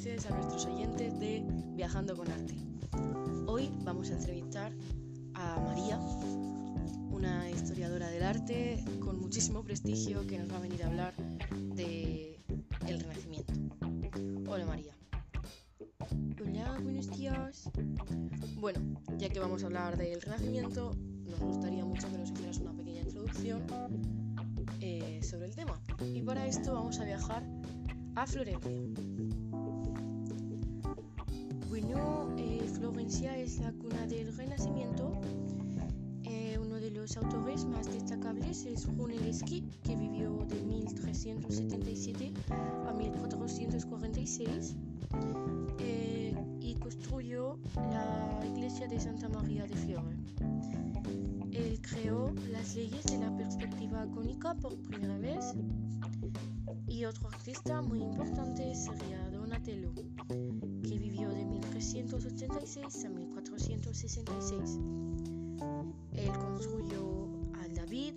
noches a nuestros oyentes de Viajando con Arte. Hoy vamos a entrevistar a María, una historiadora del arte con muchísimo prestigio que nos va a venir a hablar de el Renacimiento. Hola María. Hola, buenos días. Bueno, ya que vamos a hablar del Renacimiento, nos gustaría mucho que nos hicieras una pequeña introducción eh, sobre el tema. Y para esto vamos a viajar a Florencia. Florencia es la cuna del Renacimiento. Eh, uno de los autores más destacables es Brunelleschi, que vivió de 1377 a 1446 eh, y construyó la iglesia de Santa María de Fiore. Él creó las leyes de la perspectiva cónica por primera vez y otro artista muy importante sería Donatello, que vivió 1386 a 1466. Él construyó al David,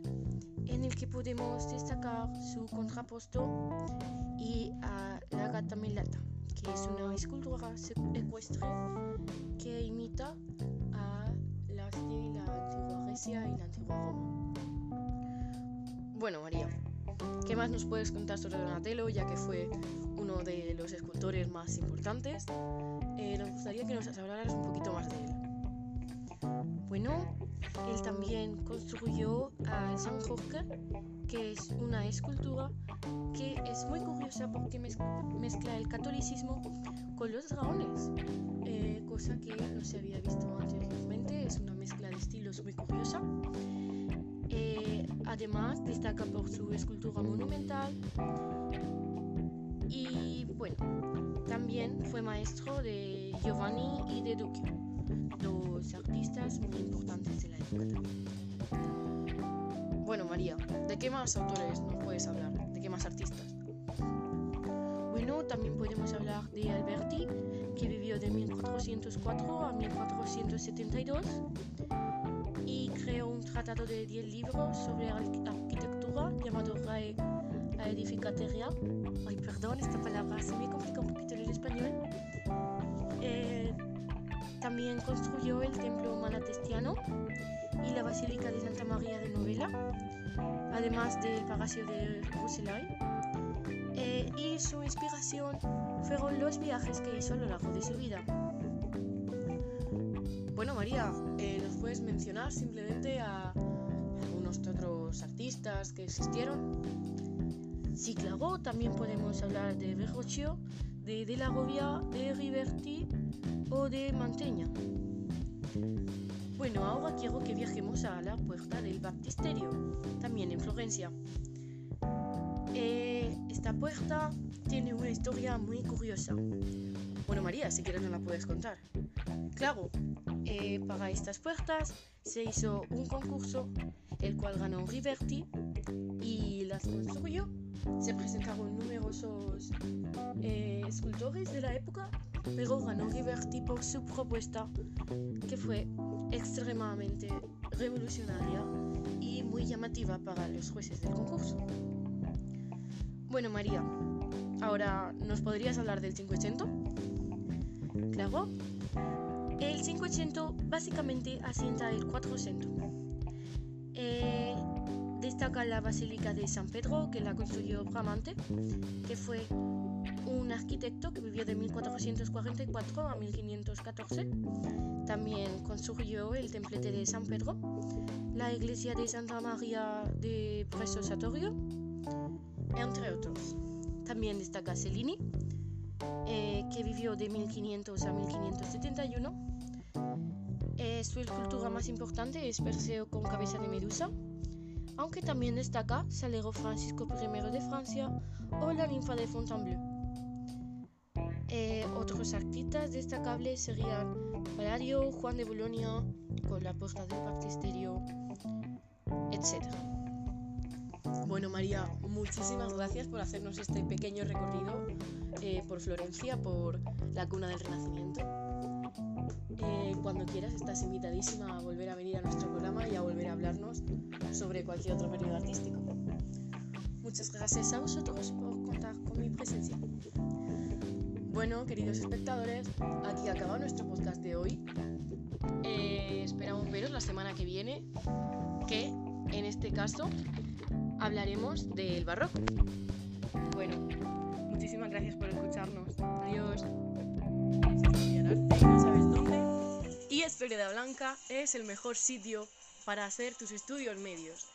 en el que podemos destacar su contraposto, y a la Gata Melata, que es una escultura ecuestre que imita a las de la antigua Grecia y la antigua Roma. Bueno, María, ¿qué más nos puedes contar sobre Donatello, ya que fue uno de los escultores más importantes? Eh, nos gustaría que nos hablaras un poquito más de él. Bueno, él también construyó a San Jorge, que es una escultura que es muy curiosa porque mez- mezcla el catolicismo con los dragones, eh, cosa que no se había visto anteriormente. Es una mezcla de estilos muy curiosa. Eh, además, destaca por su escultura monumental. Y bueno, también fue maestro de Giovanni y de Duccio, dos artistas muy importantes de la época. Bueno, María, ¿de qué más autores nos puedes hablar? ¿De qué más artistas? Bueno, también podemos hablar de Alberti, que vivió de 1404 a 1472 y creó un tratado de 10 libros sobre arqu- arquitectura Edificateria. Ay, perdón, esta palabra se me complica un poquito en el español. Eh, también construyó el templo malatestiano y la basílica de Santa María de Novela, además del palacio de Roselay. Eh, y su inspiración fueron los viajes que hizo a lo largo de su vida. Bueno, María, eh, ¿nos puedes mencionar simplemente a algunos otros artistas que existieron? Sí, claro, también podemos hablar de Verrocchio, de De la Rovia, de Riverti o de Mantegna. Bueno, ahora quiero que viajemos a la puerta del baptisterio, también en Florencia. Eh, esta puerta tiene una historia muy curiosa. Bueno, María, si quieres nos la puedes contar. Claro, eh, para estas puertas se hizo un concurso, el cual ganó Riverti las construyó. Se presentaron numerosos eh, escultores de la época, pero ganó Riverti por su propuesta, que fue extremadamente revolucionaria y muy llamativa para los jueces del concurso. Bueno, María, ahora, ¿nos podrías hablar del 500? Claro. El 500 básicamente asienta el 400. Eh, destaca la Basílica de San Pedro, que la construyó Bramante, que fue un arquitecto que vivió de 1444 a 1514. También construyó el templete de San Pedro, la iglesia de Santa María de Preso Satorio, entre otros. También destaca Cellini, eh, que vivió de 1500 a 1571. Eh, su escultura más importante es Perseo con cabeza de medusa, aunque también destaca Salero Francisco I de Francia o la ninfa de Fontainebleau. Eh, otros artistas destacables serían Palladio, Juan de Bolonia, con la puerta del baptisterio, etc. Bueno, María, muchísimas gracias por hacernos este pequeño recorrido eh, por Florencia, por la cuna del Renacimiento. Eh, cuando quieras, estás invitadísima a volver a venir a nuestro programa y a volver a hablarnos sobre cualquier otro periodo artístico. Muchas gracias a vosotros por contar con mi presencia. Bueno, queridos espectadores, aquí acaba nuestro podcast de hoy. Eh, esperamos veros la semana que viene, que en este caso hablaremos del barroco. Bueno, muchísimas gracias por escucharnos. Adiós. Y Esférida Blanca es el mejor sitio para hacer tus estudios medios.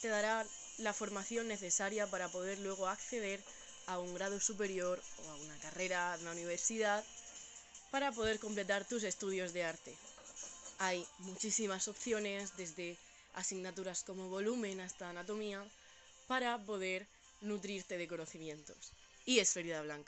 Te dará la formación necesaria para poder luego acceder a un grado superior o a una carrera en la universidad para poder completar tus estudios de arte. Hay muchísimas opciones, desde asignaturas como volumen hasta anatomía, para poder nutrirte de conocimientos. Y Esférida Blanca.